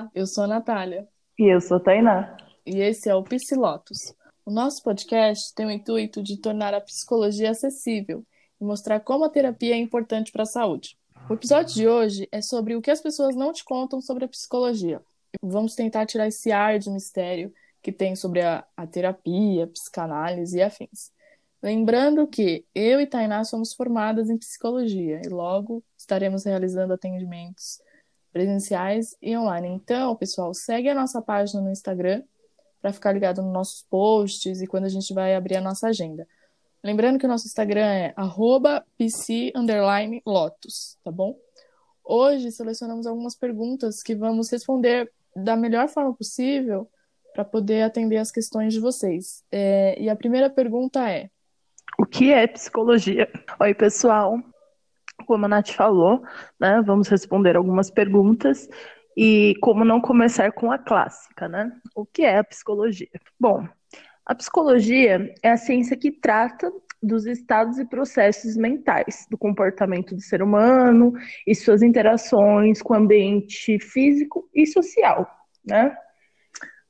Olá, eu sou a Natália. E eu sou a Tainá. E esse é o Psilotos. O nosso podcast tem o intuito de tornar a psicologia acessível e mostrar como a terapia é importante para a saúde. O episódio de hoje é sobre o que as pessoas não te contam sobre a psicologia. Vamos tentar tirar esse ar de mistério que tem sobre a, a terapia, psicanálise e afins. Lembrando que eu e Tainá somos formadas em psicologia e logo estaremos realizando atendimentos presenciais e online. Então, pessoal, segue a nossa página no Instagram para ficar ligado nos nossos posts e quando a gente vai abrir a nossa agenda. Lembrando que o nosso Instagram é pc_lotus, tá bom? Hoje selecionamos algumas perguntas que vamos responder da melhor forma possível para poder atender as questões de vocês. É, e a primeira pergunta é: O que é psicologia? Oi, pessoal como a Nath falou, né? Vamos responder algumas perguntas. E como não começar com a clássica, né? O que é a psicologia? Bom, a psicologia é a ciência que trata dos estados e processos mentais, do comportamento do ser humano e suas interações com o ambiente físico e social, né?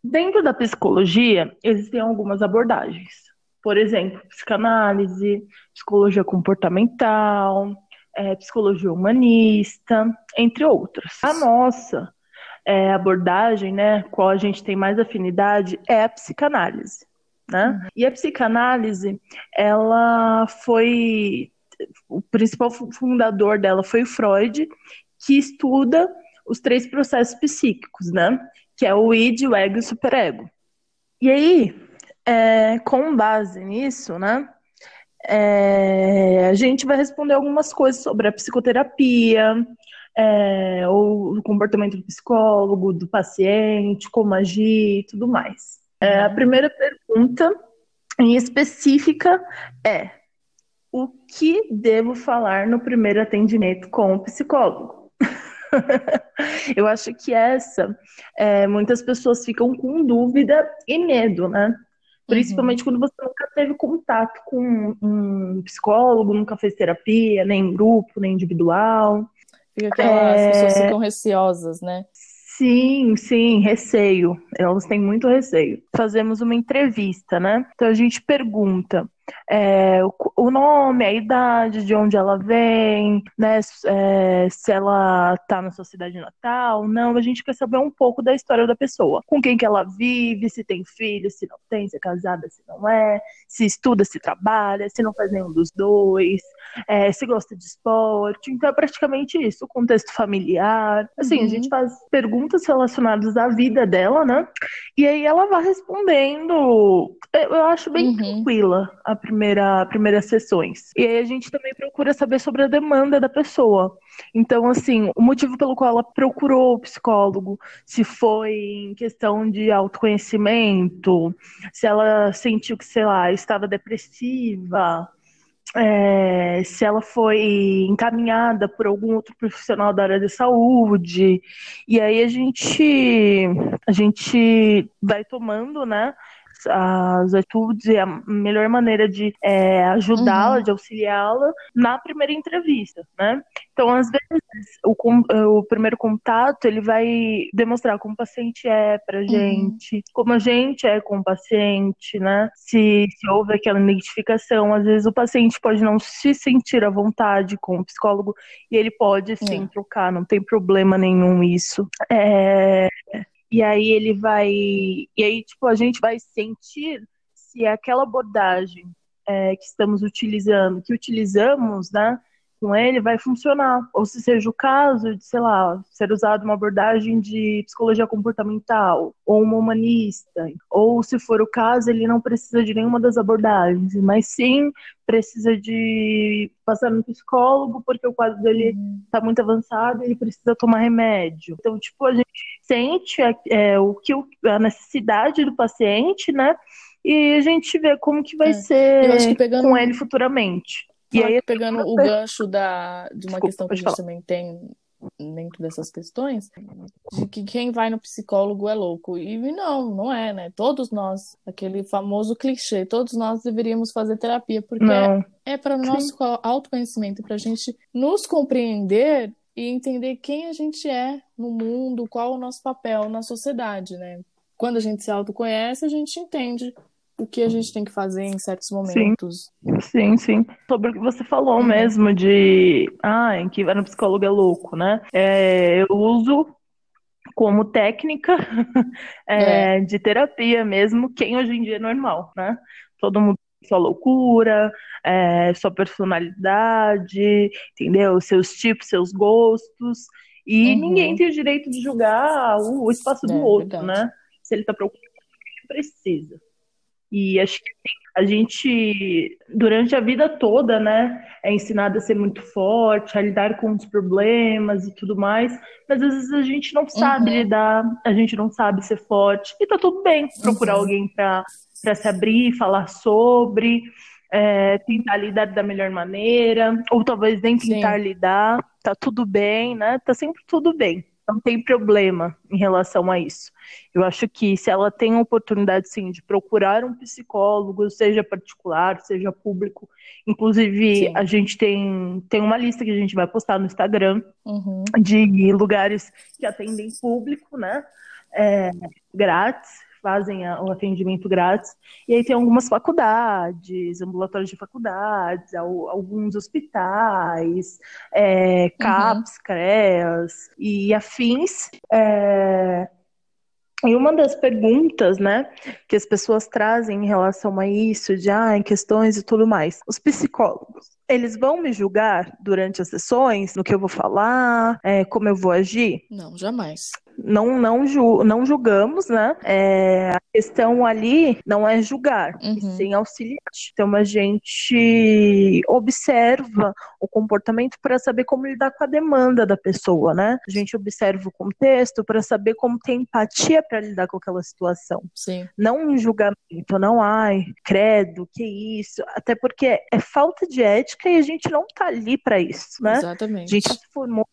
Dentro da psicologia, existem algumas abordagens. Por exemplo, psicanálise, psicologia comportamental, é, psicologia humanista, entre outras. A nossa é, abordagem, né, qual a gente tem mais afinidade, é a psicanálise. Né? Uhum. E a psicanálise, ela foi. O principal fundador dela foi Freud, que estuda os três processos psíquicos, né? Que é o id, o ego e o superego. E aí, é, com base nisso, né? É, a gente vai responder algumas coisas sobre a psicoterapia, é, o comportamento do psicólogo, do paciente, como agir e tudo mais. É, a uhum. primeira pergunta, em específica, é: o que devo falar no primeiro atendimento com o psicólogo? Eu acho que essa, é, muitas pessoas ficam com dúvida e medo, né? Principalmente uhum. quando você nunca teve contato com um psicólogo, nunca fez terapia, nem em grupo, nem individual. Fica aquelas é... pessoas ficam receosas, né? Sim, sim, receio. Elas têm muito receio. Fazemos uma entrevista, né? Então a gente pergunta é, o, nome, a idade, de onde ela vem, né? É, se ela tá na sua cidade natal, não. A gente quer saber um pouco da história da pessoa. Com quem que ela vive, se tem filho, se não tem, se é casada, se não é, se estuda, se trabalha, se não faz nenhum dos dois, é, se gosta de esporte. Então é praticamente isso, o contexto familiar. Assim, uhum. a gente faz perguntas relacionadas à vida dela, né? E aí ela vai respondendo. Eu acho bem uhum. tranquila a primeira, primeiras sessões. E aí a gente também procura saber sobre a demanda da pessoa. Então, assim, o motivo pelo qual ela procurou o psicólogo, se foi em questão de autoconhecimento, se ela sentiu que, sei lá, estava depressiva, é, se ela foi encaminhada por algum outro profissional da área de saúde. E aí a gente, a gente vai tomando, né? As atitudes e a melhor maneira de é, ajudá-la, uhum. de auxiliá-la na primeira entrevista, né? Então, às vezes, o, o, primeiro contato, ele vai demonstrar como o paciente é pra uhum. gente, uhum. como a gente é com o paciente, né? Se, se houve aquela identificação, às vezes o paciente pode não se sentir à vontade com o psicólogo e ele pode, sim, é. trocar, não tem problema nenhum isso. É, e aí ele vai. E aí, tipo, a gente vai sentir se aquela abordagem é, que estamos utilizando, que utilizamos, né? Com ele vai funcionar. Ou se seja o caso de, sei lá, ser usado uma abordagem de psicologia comportamental ou uma humanista, ou se for o caso, ele não precisa de nenhuma das abordagens, mas sim precisa de passar no psicólogo porque o quadro dele está muito avançado e ele precisa tomar remédio. Então, tipo, a gente sente é, é o que a necessidade do paciente, né? E a gente vê como que vai é. ser pegando... com ele futuramente. E aí, pegando o gancho da, de uma Desculpa, questão que a gente falar. também tem dentro dessas questões, de que quem vai no psicólogo é louco. E não, não é, né? Todos nós, aquele famoso clichê, todos nós deveríamos fazer terapia, porque não. é, é para o nosso autoconhecimento, para a gente nos compreender e entender quem a gente é no mundo, qual o nosso papel na sociedade, né? Quando a gente se autoconhece, a gente entende o que a gente tem que fazer em certos momentos. Sim, sim. sim. Sobre o que você falou uhum. mesmo de ah, em que vai no psicólogo é louco, né? É, eu uso como técnica é, é. de terapia mesmo, quem hoje em dia é normal, né? Todo mundo tem sua loucura, é, sua personalidade, entendeu? Seus tipos, seus gostos. E uhum. ninguém tem o direito de julgar o, o espaço do é, outro, verdade. né? Se ele tá preocupado, ele precisa. E acho que a gente, durante a vida toda, né, é ensinado a ser muito forte, a lidar com os problemas e tudo mais, mas às vezes a gente não sabe uhum. lidar, a gente não sabe ser forte, e tá tudo bem procurar uhum. alguém para se abrir, falar sobre, é, tentar lidar da melhor maneira, ou talvez nem tentar Sim. lidar, tá tudo bem, né, tá sempre tudo bem não tem problema em relação a isso. Eu acho que se ela tem a oportunidade, sim, de procurar um psicólogo, seja particular, seja público, inclusive sim. a gente tem, tem uma lista que a gente vai postar no Instagram uhum. de lugares que atendem público, né? É, grátis fazem o atendimento grátis. E aí tem algumas faculdades, ambulatórios de faculdades, alguns hospitais, é, CAPS, uhum. CREAS e afins. É, e uma das perguntas, né, que as pessoas trazem em relação a isso, de ah, em questões e tudo mais, os psicólogos, eles vão me julgar durante as sessões, no que eu vou falar, é, como eu vou agir? Não, jamais não, não, ju, não julgamos, né? É, a questão ali não é julgar, uhum. sim auxiliar. Então a gente observa o comportamento para saber como lidar com a demanda da pessoa, né? A gente observa o contexto para saber como ter empatia para lidar com aquela situação. Sim. Não um julgamento, não, ai, credo, que isso. Até porque é falta de ética e a gente não tá ali para isso, né? Exatamente. A gente se formou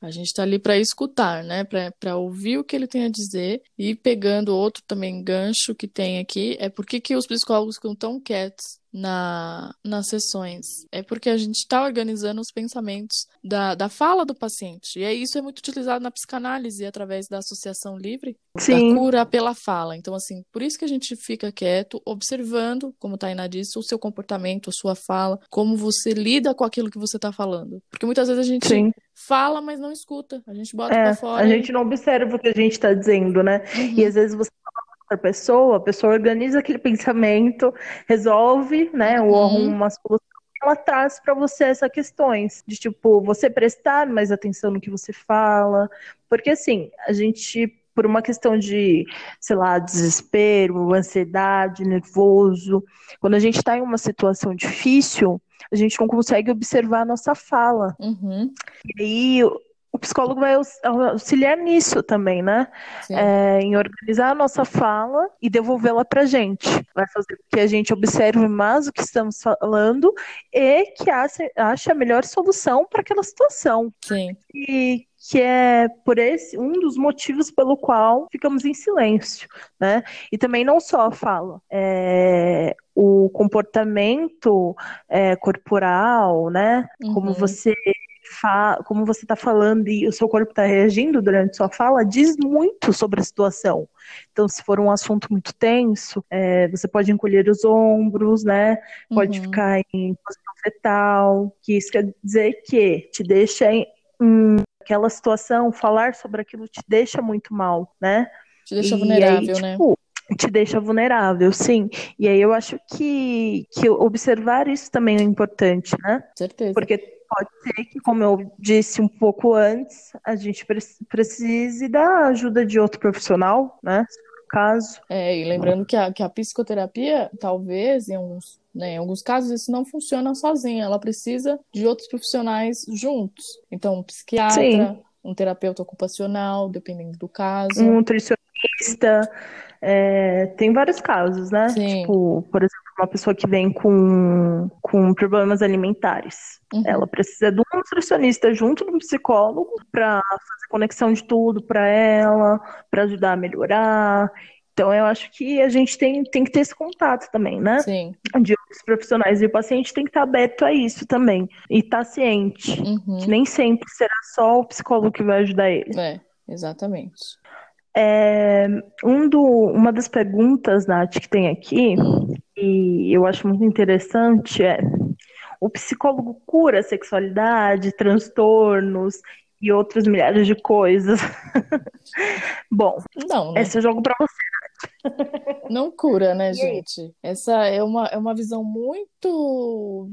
a gente está ali para escutar, né? Para ouvir o que ele tem a dizer e pegando outro também gancho que tem aqui é por que, que os psicólogos ficam tão quietos na, nas sessões. É porque a gente está organizando os pensamentos da, da fala do paciente. E é isso é muito utilizado na psicanálise através da associação livre Sim. da cura pela fala. Então, assim, por isso que a gente fica quieto, observando, como Tainá disse, o seu comportamento, a sua fala, como você lida com aquilo que você está falando. Porque muitas vezes a gente Sim. fala, mas não escuta. A gente bota é, pra fora. A gente não observa o que a gente está dizendo, né? Uhum. E às vezes você outra pessoa, a pessoa organiza aquele pensamento, resolve, né, uhum. ou arruma uma solução ela traz para você essas questões de tipo você prestar mais atenção no que você fala, porque assim a gente por uma questão de sei lá desespero, ansiedade, nervoso, quando a gente está em uma situação difícil a gente não consegue observar a nossa fala. Uhum. E aí o psicólogo vai auxiliar nisso também, né? É, em organizar a nossa fala e devolvê-la para gente. Vai fazer com que a gente observe mais o que estamos falando e que ache, ache a melhor solução para aquela situação. Sim. E que é por esse um dos motivos pelo qual ficamos em silêncio, né? E também não só a fala, é, o comportamento é, corporal, né? Uhum. Como você como você está falando e o seu corpo está reagindo durante sua fala, diz muito sobre a situação. Então, se for um assunto muito tenso, é, você pode encolher os ombros, né? Pode uhum. ficar em posição fetal, que isso quer dizer que te deixa em, em aquela situação, falar sobre aquilo te deixa muito mal, né? Te deixa e vulnerável, aí, né? tipo, né? te deixa vulnerável, sim. E aí eu acho que, que observar isso também é importante, né? Certeza. Porque pode ser que, como eu disse um pouco antes, a gente precise da ajuda de outro profissional, né? Caso. É, e lembrando que a, que a psicoterapia, talvez, em alguns, né, em alguns casos, isso não funciona sozinha. Ela precisa de outros profissionais juntos. Então, um psiquiatra, Sim. um terapeuta ocupacional, dependendo do caso. Um nutricionista. É, tem vários casos, né? Sim. Tipo, por exemplo, uma pessoa que vem com, com problemas alimentares. Uhum. Ela precisa de um nutricionista junto do psicólogo para fazer conexão de tudo para ela, para ajudar a melhorar. Então eu acho que a gente tem, tem que ter esse contato também, né? Sim. De outros profissionais. E o paciente tem que estar aberto a isso também. E estar ciente. Uhum. Que nem sempre será só o psicólogo que vai ajudar ele. É, exatamente. É, um do, uma das perguntas, Nath, que tem aqui, e eu acho muito interessante, é o psicólogo cura sexualidade, transtornos e outras milhares de coisas. Bom, Não, né? esse eu jogo pra você. Não cura, né, gente? Essa é uma, é uma visão muito,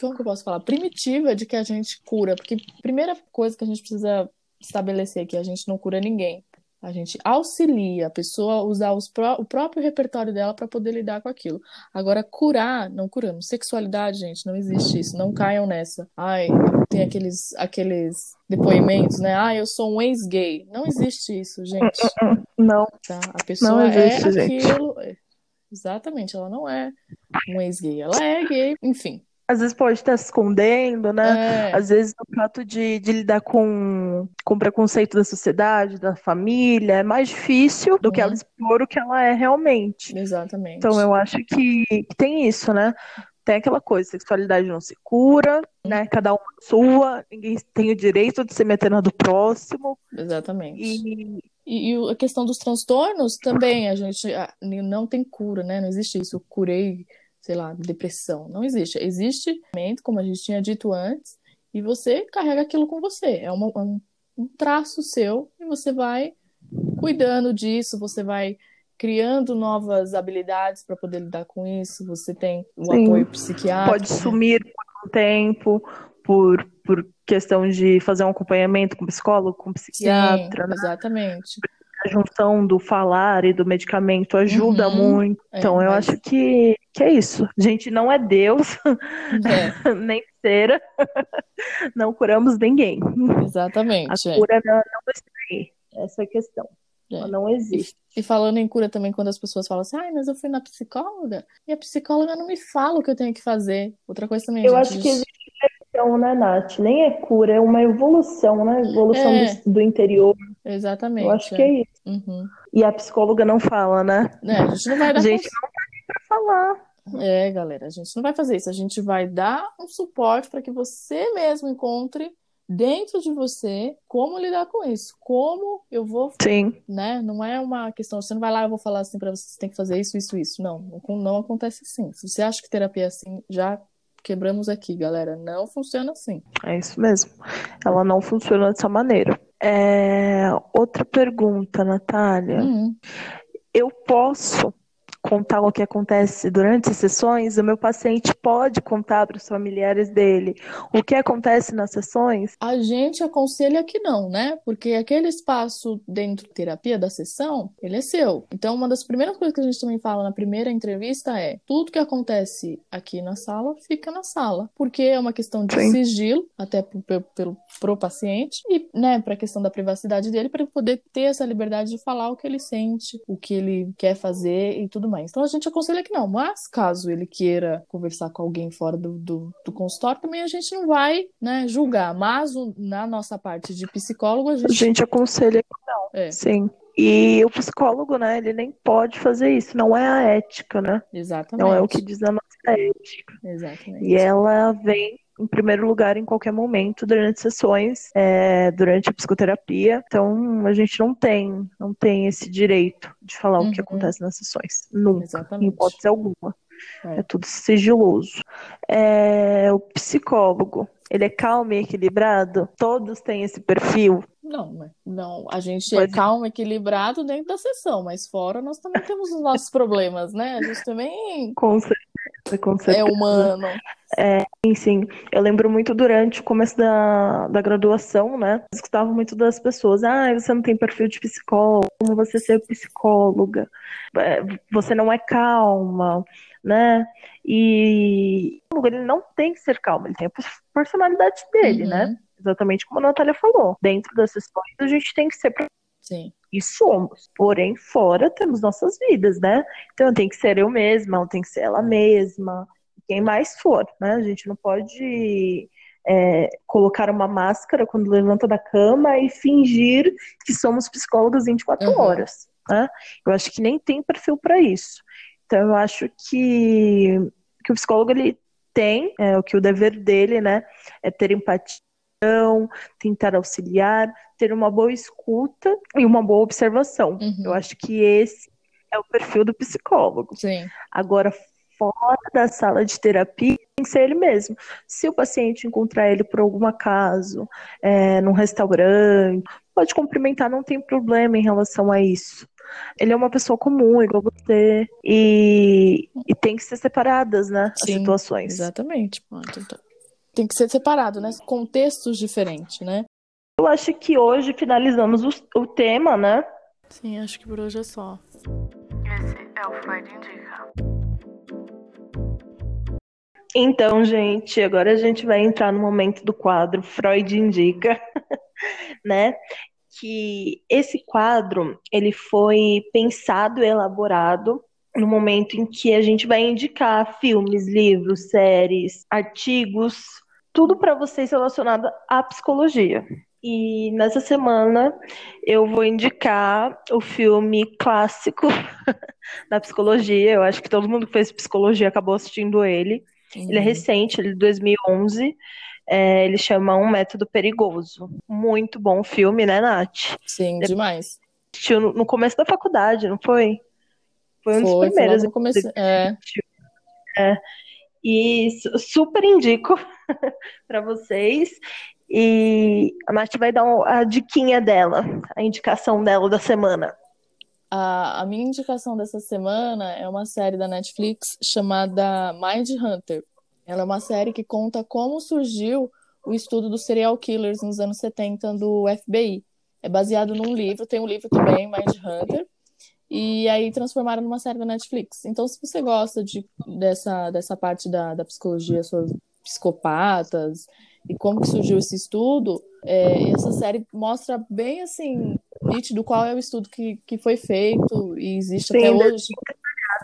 como que eu posso falar? Primitiva de que a gente cura. Porque a primeira coisa que a gente precisa estabelecer é que a gente não cura ninguém. A gente auxilia a pessoa a usar pró- o próprio repertório dela para poder lidar com aquilo. Agora, curar, não curamos. Sexualidade, gente, não existe isso. Não caiam nessa. Ai, tem aqueles, aqueles depoimentos, né? Ah, eu sou um ex-gay. Não existe isso, gente. Não, Tá? A pessoa existe, é gente. aquilo. é. Exatamente, ela não é um ex-gay, ela é gay, enfim. Às vezes pode estar se escondendo, né? É, Às vezes o fato de, de lidar com, com preconceito da sociedade, da família, é mais difícil do que Uhum. ela expor o que ela é realmente. exatamente. Então eu acho que, que tem isso, né? Tem aquela coisa, sexualidade não se cura, né? Cada uma sua, ninguém tem o direito de se meter na do próximo. Exatamente. E E, e a questão dos transtornos também, a gente ah, não tem cura, né? Não existe isso. Eu curei, sei lá, depressão. Não existe. Existe, como a gente tinha dito antes, e você carrega aquilo com você. É uma- um, um traço seu e você vai cuidando disso, você vai criando novas habilidades para poder lidar com isso. Você tem o Sim. apoio psiquiátrico. pode sumir por um tempo, por, por questão de fazer um acompanhamento com psicólogo, com Sim, psiquiatra, né? exatamente. A junção do falar e do medicamento ajuda Uhum. muito. É, Então, eu mas- acho que, que é isso. A gente não é Deus, É, nem cera. Não curamos ninguém. A exatamente. é. cura não, não está aí. Essa é a questão. É. Ela não existe. E falando em cura também, quando as pessoas falam assim, ai, mas eu fui na psicóloga e a psicóloga não me fala o que eu tenho que fazer. Outra coisa também, Eu gente, acho que existe evolução, né, Nath? Nem é cura, é uma evolução, né? Evolução É. do, do interior. Exatamente. Eu acho que é isso. Uhum. E a psicóloga não fala, né? Né, a gente não vai dar A gente cons- não tá aqui pra falar. É, galera, a gente não vai fazer isso. A gente vai dar um suporte para que você mesmo encontre dentro de você como lidar com isso. Como eu vou, Sim. né? Não é uma questão, você não vai lá, eu vou falar assim para você, você tem que fazer isso, isso, isso. Não, não acontece assim. Se você acha que terapia é assim, já quebramos aqui, galera. Não funciona assim. É isso mesmo. Ela não funciona dessa maneira. É, Outra pergunta, Natália. Uhum. Eu posso contar o que acontece durante as sessões? O meu paciente pode contar para os familiares dele o que acontece nas sessões? A gente aconselha que não, né? Porque aquele espaço dentro da terapia da sessão, ele é seu. Então, uma das primeiras coisas que a gente também fala na primeira entrevista é: tudo que acontece aqui na sala fica na sala, porque é uma questão de Sim. sigilo, até pro, pro, pro- paciente e, né, para a questão da privacidade dele, para ele poder ter essa liberdade de falar o que ele sente, o que ele quer fazer e tudo mais. Então, a gente aconselha que não, mas caso ele queira conversar com alguém fora do, do, do consultório, também a gente não vai, né, julgar. Mas o- na nossa parte de psicólogo, a A gente. gente aconselha que não. É, Sim. E o psicólogo, né, ele nem pode fazer isso. Não é a ética, né? exatamente. Não é o que diz a nossa ética. Exatamente. E ela vem em primeiro lugar em qualquer momento durante sessões, é, durante a psicoterapia. Então a gente não tem, não tem esse direito de falar o que Uhum. acontece nas sessões. Nunca, em Exatamente. hipótese alguma. É. É tudo sigiloso. É, o psicólogo, ele é calmo e equilibrado? Todos têm esse perfil? Não, né? Não, a gente é Pode- calmo, equilibrado dentro da sessão, mas fora nós também temos os nossos problemas, né? A gente também Com certeza, é humano. Sim, sim. Eu lembro muito durante o começo da, da graduação, né? Eu escutava muito das pessoas. Ah, você não tem perfil de psicólogo, como você ser psicóloga? É, Você não é calma, né? E ele não tem que ser calmo, ele tem a personalidade dele, Uhum. né? Exatamente como a Natália falou. Dentro das sessões, a gente tem que ser Sim, e somos. Porém, fora temos nossas vidas, né? Então tem que ser eu mesma, tem que ser ela mesma, quem mais for, né? A gente não pode é, colocar uma máscara quando levanta da cama e fingir que somos psicólogas 24 Uhum. horas. Né? Eu acho que nem tem perfil para isso. Então, eu acho que, que o psicólogo ele tem, é, o que o dever dele, né, é ter empatia, tentar auxiliar, ter uma boa escuta e uma boa observação. Uhum. Eu acho que esse é o perfil do psicólogo. Sim. Agora, fora da sala de terapia, tem que ser ele mesmo. Se o paciente encontrar ele por algum acaso, é, num restaurante, pode cumprimentar, não tem problema em relação a isso. Ele é uma pessoa comum, igual você, e, e tem que ser separadas, né, Sim, as situações. Exatamente. Tem que ser separado, né? Contextos diferentes, né? Eu acho que hoje finalizamos o, o tema, né? Sim, acho que por hoje é só. Esse é o Freud Indica. Então, gente, agora a gente vai entrar no momento do quadro Freud Indica, né? Que esse quadro ele foi pensado e elaborado no momento em que a gente vai indicar filmes, livros, séries, artigos, tudo para vocês relacionado à psicologia. E nessa semana eu vou indicar o filme clássico da psicologia. Eu acho que todo mundo que fez psicologia acabou assistindo ele. Ele é recente, ele é de 2011. É, ele chama Um Método Perigoso. Muito bom filme, né, Nath? Sim, demais. Assistiu no começo da faculdade, não foi? Foi um foi, dos primeiros. Começo, é. é. E super indico para vocês. E a Nath vai dar a diquinha dela, a indicação dela da semana. A, a minha indicação dessa semana é uma série da Netflix chamada Mind Hunter. Ela é uma série que conta como surgiu o estudo dos serial killers nos anos 70 do FBI. É baseado num livro, tem um livro também, Mind Hunter, e aí transformaram numa série da Netflix. Então, se você gosta de, dessa, dessa parte da, da psicologia sobre psicopatas e como que surgiu esse estudo, é, essa série mostra bem assim nítido qual é o estudo que, que foi feito e existe Sim, até hoje.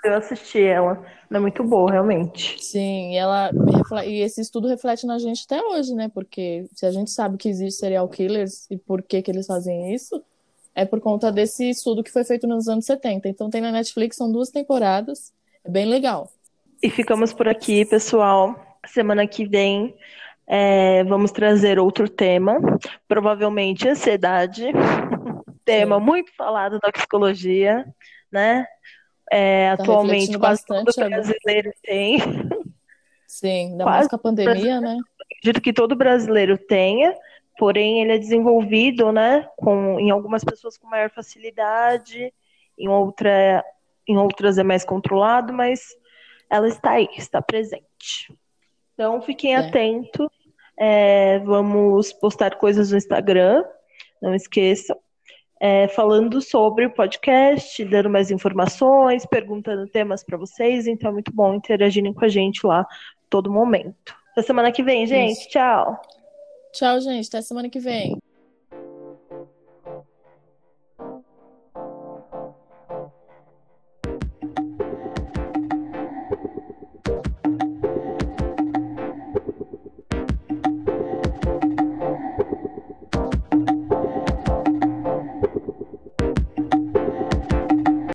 Eu assisti ela, é muito boa, realmente. Sim, e ela e esse estudo reflete na gente até hoje, né? Porque se a gente sabe que existe serial killers e por que que eles fazem isso, é por conta desse estudo que foi feito nos anos 70. Então tem na Netflix, são duas temporadas, é bem legal. E ficamos por aqui, pessoal. Semana que vem é, vamos trazer outro tema, provavelmente ansiedade, tema muito falado da psicologia, né? É, tá atualmente quase todo brasileiro tem. Sim, ainda mais com a pandemia, né? Acredito que todo brasileiro tenha, porém ele é desenvolvido, né, com, em algumas pessoas com maior facilidade, em, outra, em outras é mais controlado, mas ela está aí, está presente. Então fiquem é. atentos é, vamos postar coisas no Instagram, não esqueçam. É, falando sobre o podcast, dando mais informações, perguntando temas para vocês. Então é muito bom interagirem com a gente lá todo momento. Até semana que vem, gente. Isso. Tchau. Tchau, gente. Até semana que vem.